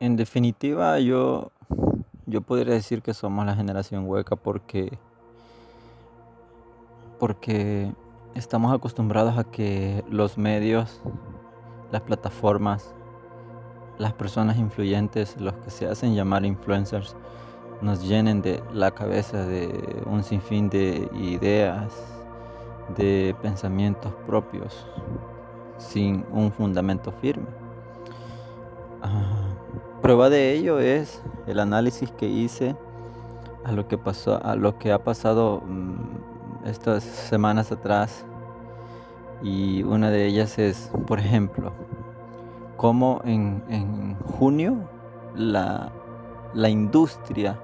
En definitiva, yo, yo podría decir que somos la generación hueca porque, porque estamos acostumbrados a que los medios, las plataformas, las personas influyentes, los que se hacen llamar influencers, nos llenen de la cabeza de un sinfín de ideas, de pensamientos propios, sin un fundamento firme. Ah, prueba de ello es el análisis que hice a lo que pasó, a lo que ha pasado mm, estas semanas atrás. Y una de ellas es, por ejemplo, cómo en, junio la, industria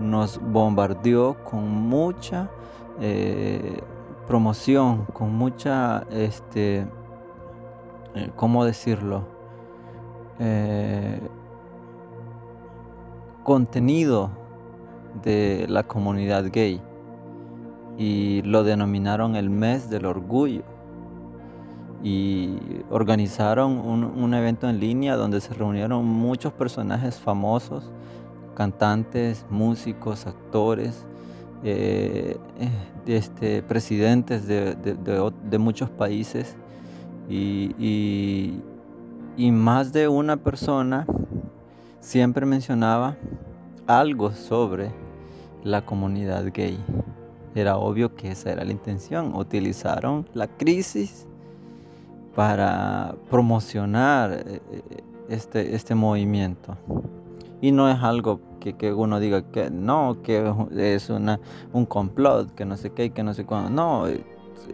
nos bombardeó con mucha eh, promoción, con mucha, este, eh, ¿cómo decirlo? Eh, contenido de la comunidad gay y lo denominaron el mes del orgullo. Y organizaron un, evento en línea donde se reunieron muchos personajes famosos, cantantes, músicos, actores, eh, este, presidentes de, muchos países. Y, y más de una persona siempre mencionaba algo sobre la comunidad gay. Era obvio que esa era la intención. Utilizaron la crisis para promocionar eh, eh, este, este movimiento. Y no es algo que, uno diga que no, que es un complot, que no sé qué, que no sé cuándo. No,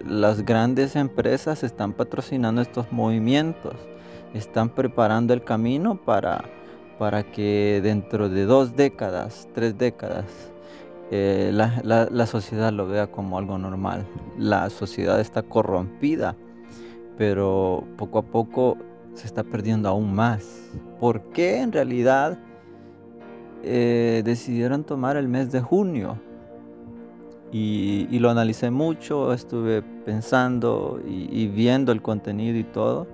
las grandes empresas están patrocinando estos movimientos, están preparando el camino para, para que dentro de dos décadas, tres décadas, la, la sociedad lo vea como algo normal. La sociedad está corrompida pero poco a poco se está perdiendo aún más. ¿Por qué en realidad eh, decidieron tomar el mes de junio? Y, lo analicé mucho, estuve pensando y, viendo el contenido y todo.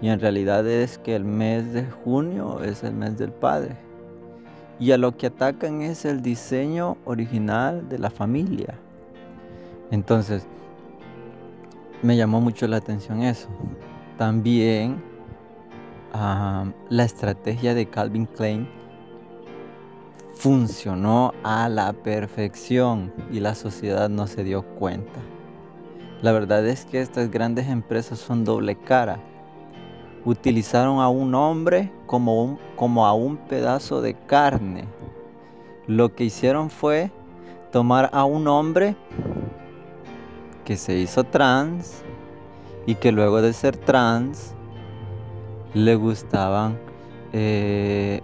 Y en realidad es que el mes de junio es el mes del Padre. Y a lo que atacan es el diseño original de la familia. Entonces, me llamó mucho la atención eso. También la estrategia de Calvin Klein funcionó a la perfección y la sociedad no se dio cuenta. La verdad es que estas grandes empresas son doble cara. Utilizaron a un hombre como, como a un pedazo de carne. Lo que hicieron fue tomar a un hombre que se hizo trans y que luego de ser trans le gustaban eh,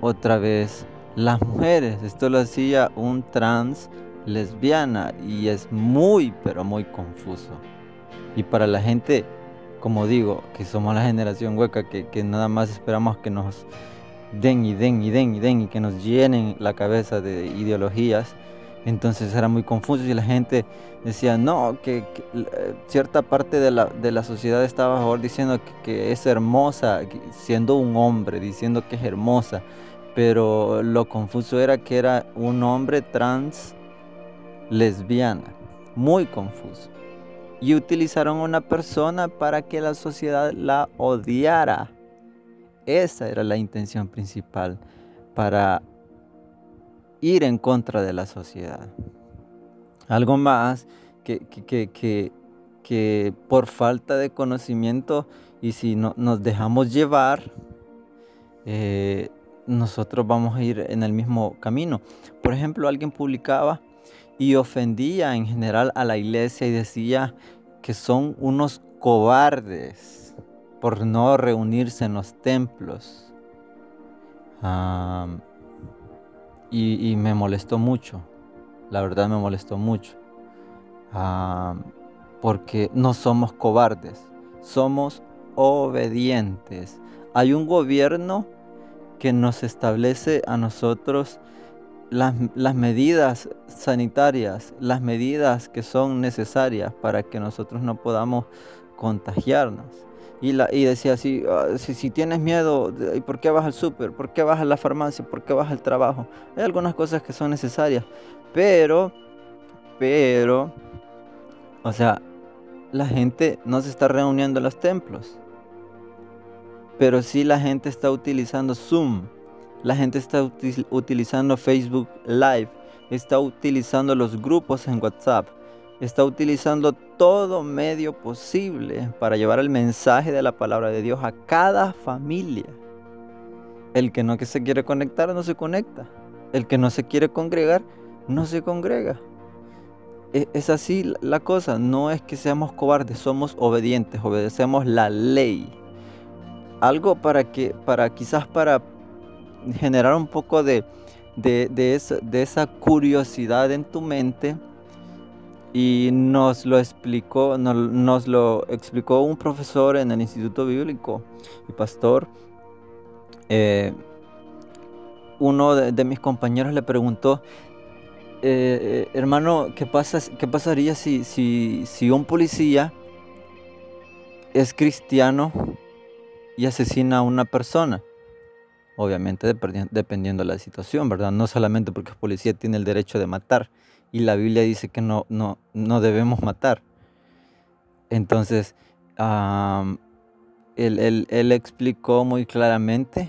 otra vez las mujeres. Esto lo hacía un trans lesbiana y es muy, pero muy confuso. Y para la gente, como digo, que somos la generación hueca, que, que nada más esperamos que nos den y den y den y den y que nos llenen la cabeza de ideologías, entonces era muy confuso y la gente decía, no, que, eh, cierta parte de la, de la, sociedad estaba favor diciendo que, es hermosa, siendo un hombre, diciendo que es hermosa. Pero lo confuso era que era un hombre trans lesbiana. Muy confuso. Y utilizaron una persona para que la sociedad la odiara. Esa era la intención principal para ir en contra de la sociedad. Algo más que, que, por falta de conocimiento y si no, nos dejamos llevar, eh, nosotros vamos a ir en el mismo camino. Por ejemplo, alguien publicaba y ofendía en general a la iglesia y decía que son unos cobardes por no reunirse en los templos y, me molestó mucho, la verdad me molestó mucho, porque no somos cobardes, somos obedientes. Hay un gobierno que nos establece a nosotros las, las, medidas sanitarias, las medidas que son necesarias para que nosotros no podamos contagiarnos. y, la, y decía, si, ah, si, si, tienes miedo, ¿por qué vas al súper? ¿Por qué vas a la farmacia? ¿Por qué vas al trabajo? Hay algunas cosas que son necesarias, pero, pero, o sea, la gente no se está reuniendo en los templos, pero sí la gente está utilizando Zoom, la gente está utilizando Facebook Live, está utilizando los grupos en WhatsApp, está utilizando todo medio posible para llevar el mensaje de la palabra de Dios a cada familia. El que no que se quiere conectar no se conecta. El que no se quiere congregar no se congrega. E, es así la cosa, no es que seamos cobardes, somos obedientes, obedecemos la ley. Algo para que, para quizás para generar un poco de, de, de esa curiosidad en tu mente, y nos lo explicó, nos, lo explicó un profesor en el Instituto Bíblico y pastor. Eh, uno de, mis compañeros le preguntó, eh, eh, hermano, ¿qué, pasa, ¿qué pasaría si, si, si un policía es cristiano y asesina a una persona? Obviamente dependiendo de la situación, ¿verdad? No solamente porque el policía tiene el derecho de matar, y la Biblia dice que no, no, no debemos matar. Entonces, él, él, explicó muy claramente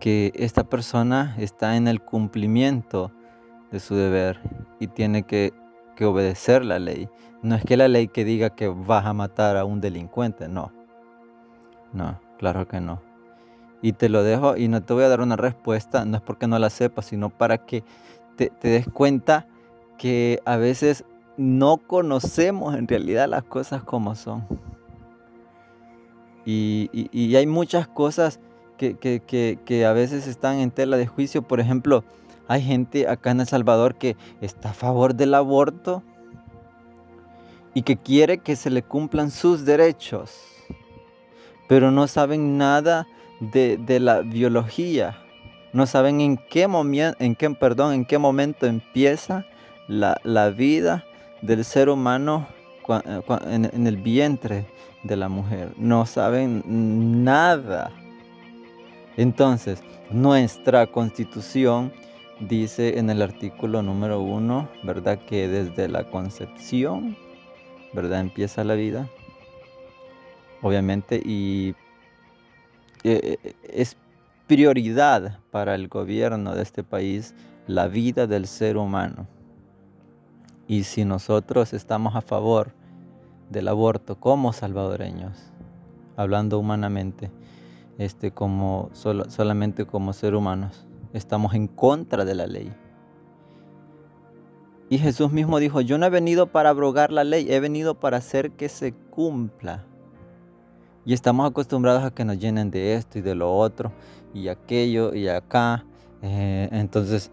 que esta persona está en el cumplimiento de su deber y tiene que, que, obedecer la ley. No es que la ley que diga que vas a matar a un delincuente, no. No, claro que no. Y te lo dejo y no te voy a dar una respuesta, no es porque no la sepas, sino para que te, des cuenta que a veces no conocemos en realidad las cosas como son. Y, hay muchas cosas que, que, a veces están en tela de juicio. Por ejemplo, hay gente acá en El Salvador que está a favor del aborto y que quiere que se le cumplan sus derechos, pero no saben nada de, de la biología no saben en qué, en qué, perdón, en qué momento empieza la, vida del ser humano eh, en, el vientre de la mujer. No saben nada. Entonces, nuestra constitución dice en el artículo número uno, ¿verdad? Que desde la concepción, ¿verdad? Empieza la vida. Obviamente, y eh, eh, es prioridad para el gobierno de este país la vida del ser humano. Y si nosotros estamos a favor del aborto como salvadoreños, hablando humanamente, este, como, solamente como ser humanos, estamos en contra de la ley. Y Jesús mismo dijo, yo no he venido para abrogar la ley, he venido para hacer que se cumpla. Y estamos acostumbrados a que nos llenen de esto y de lo otro y aquello y acá. Eh, entonces,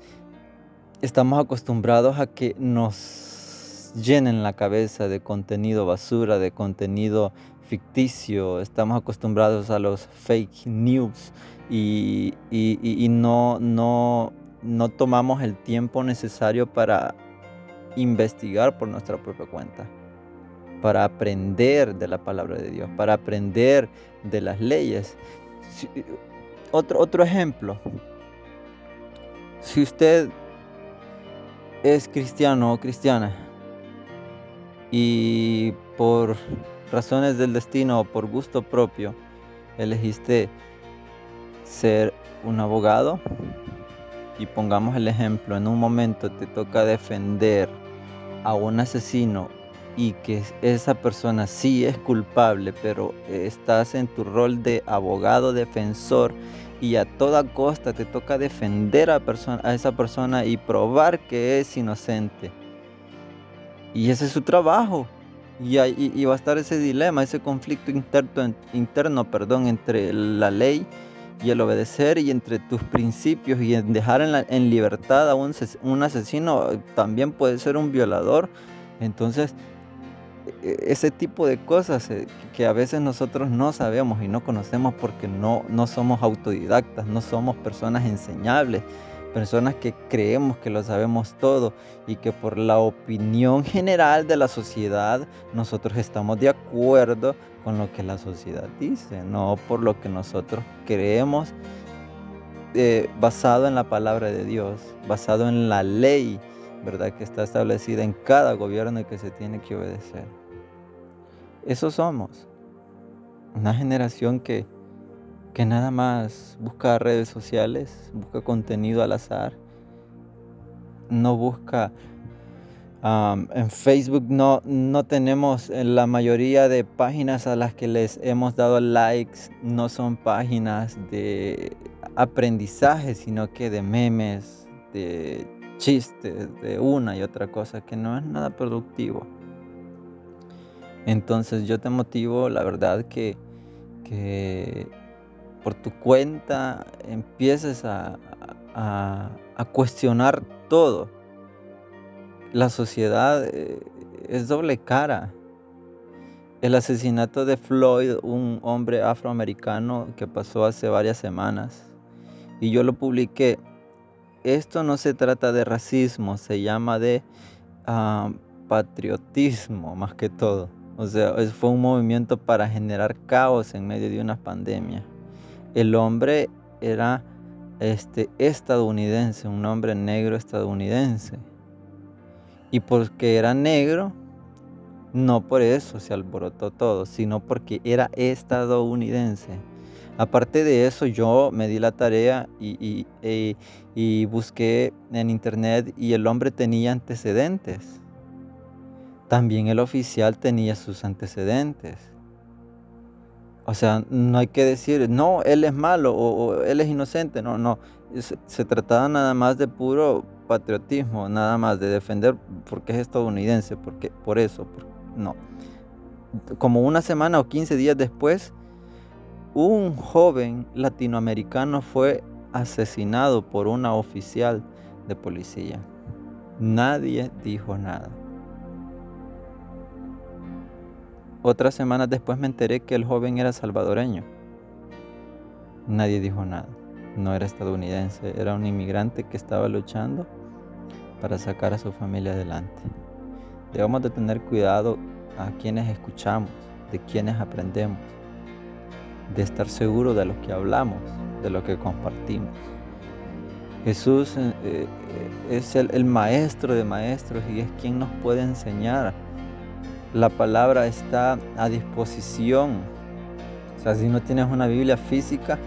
estamos acostumbrados a que nos llenen la cabeza de contenido basura, de contenido ficticio. Estamos acostumbrados a los fake news y, y no, no, no tomamos el tiempo necesario para investigar por nuestra propia cuenta para aprender de la palabra de Dios, para aprender de las leyes. otro, otro ejemplo, si usted es cristiano o cristiana y por razones del destino o por gusto propio elegiste ser un abogado y pongamos el ejemplo, en un momento te toca defender a un asesino y que esa persona sí es culpable, pero estás en tu rol de abogado defensor y a toda costa te toca defender a, persona, a esa persona y probar que es inocente. Y ese es su trabajo. Y, y, va a estar ese dilema, ese conflicto interno, interno perdón, entre la ley y el obedecer y entre tus principios y dejar en, libertad a un, asesino también puede ser un violador. Entonces, ese tipo de cosas eh, que a veces nosotros no sabemos y no conocemos porque no, no somos autodidactas, no somos personas enseñables, personas que creemos que lo sabemos todo y que por la opinión general de la sociedad nosotros estamos de acuerdo con lo que la sociedad dice, no por lo que nosotros creemos eh, basado en la palabra de Dios, basado en la ley, ¿verdad? Que está establecida en cada gobierno y que se tiene que obedecer. Eso somos. Una generación que, que nada más busca redes sociales, busca contenido al azar, no busca en Facebook no, no tenemos eh, la mayoría de páginas a las que les hemos dado likes, no son páginas de aprendizaje, sino que de memes, de chistes, de una y otra cosa, que no es nada productivo. Entonces yo te motivo, la verdad, que, que por tu cuenta empieces a, a cuestionar todo la sociedad eh, es doble cara. El asesinato de Floyd, un hombre afroamericano que pasó hace varias semanas, y yo lo publiqué. Esto no se trata de racismo, se llama de ah, patriotismo más que todo. O sea, fue un movimiento para generar caos en medio de una pandemia. El hombre era este, estadounidense, un hombre negro estadounidense. Y porque era negro, no por eso se alborotó todo, sino porque era estadounidense. Aparte de eso, yo me di la tarea y, y, busqué en internet y el hombre tenía antecedentes. También el oficial tenía sus antecedentes. O sea, no hay que decir, no, él es malo o, él es inocente. No, no. se, trataba nada más de puro patriotismo, nada más de defender porque es estadounidense, porque por eso, no. Como una semana o 15 días después, un joven latinoamericano fue asesinado por una oficial de policía. Nadie dijo nada. Otras semanas después me enteré que el joven era salvadoreño. Nadie dijo nada. No era estadounidense, era un inmigrante que estaba luchando para sacar a su familia adelante. Debemos de tener cuidado a quienes escuchamos, de quienes aprendemos, de estar seguros de lo que hablamos, de lo que compartimos. Jesús eh, eh, es el, el maestro de maestros y es quien nos puede enseñar. La palabra está a disposición. O sea, si no tienes una Biblia física,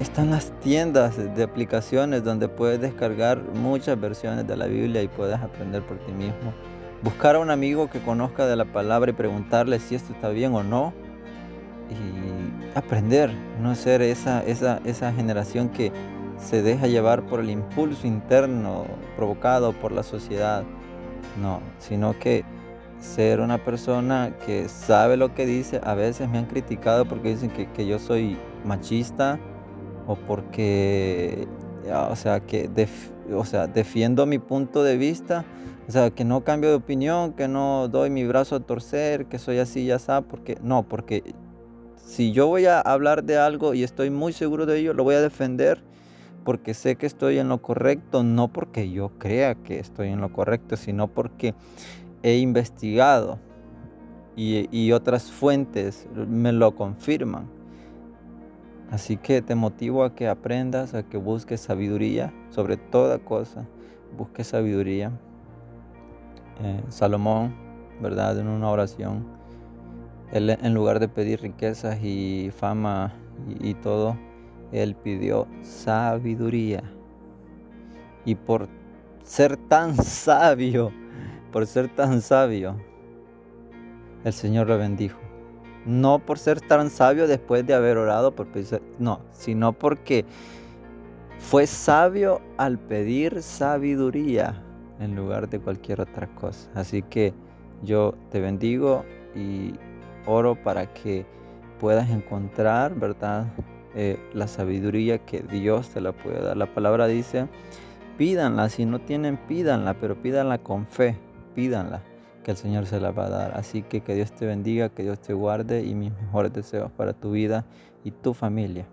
están las tiendas de aplicaciones donde puedes descargar muchas versiones de la Biblia y puedes aprender por ti mismo. Buscar a un amigo que conozca de la palabra y preguntarle si esto está bien o no. Y aprender, no ser esa, esa, esa generación que se deja llevar por el impulso interno provocado por la sociedad. No, sino que ser una persona que sabe lo que dice. A veces me han criticado porque dicen que, yo soy machista o porque, o sea, que o sea, defiendo mi punto de vista, o sea, que no cambio de opinión, que no doy mi brazo a torcer, que soy así, ya está, porque no, porque si yo voy a hablar de algo y estoy muy seguro de ello, lo voy a defender porque sé que estoy en lo correcto, no porque yo crea que estoy en lo correcto, sino porque he investigado y, otras fuentes me lo confirman. Así que te motivo a que aprendas, a que busques sabiduría sobre toda cosa. Busques sabiduría. Eh, Salomón, ¿verdad? En una oración, él en lugar de pedir riquezas y fama y, todo, él pidió sabiduría. Y por ser tan sabio, por ser tan sabio, el Señor lo bendijo no por ser tan sabio después de haber orado, por no, sino porque fue sabio al pedir sabiduría en lugar de cualquier otra cosa. Así que yo te bendigo y oro para que puedas encontrar, ¿verdad? Eh, la sabiduría que Dios te la puede dar. La palabra dice, pídanla, si no tienen, pídanla, pero pídanla con fe, pídanla que el Señor se la va a dar. Así que que Dios te bendiga, que Dios te guarde y mis mejores deseos para tu vida y tu familia.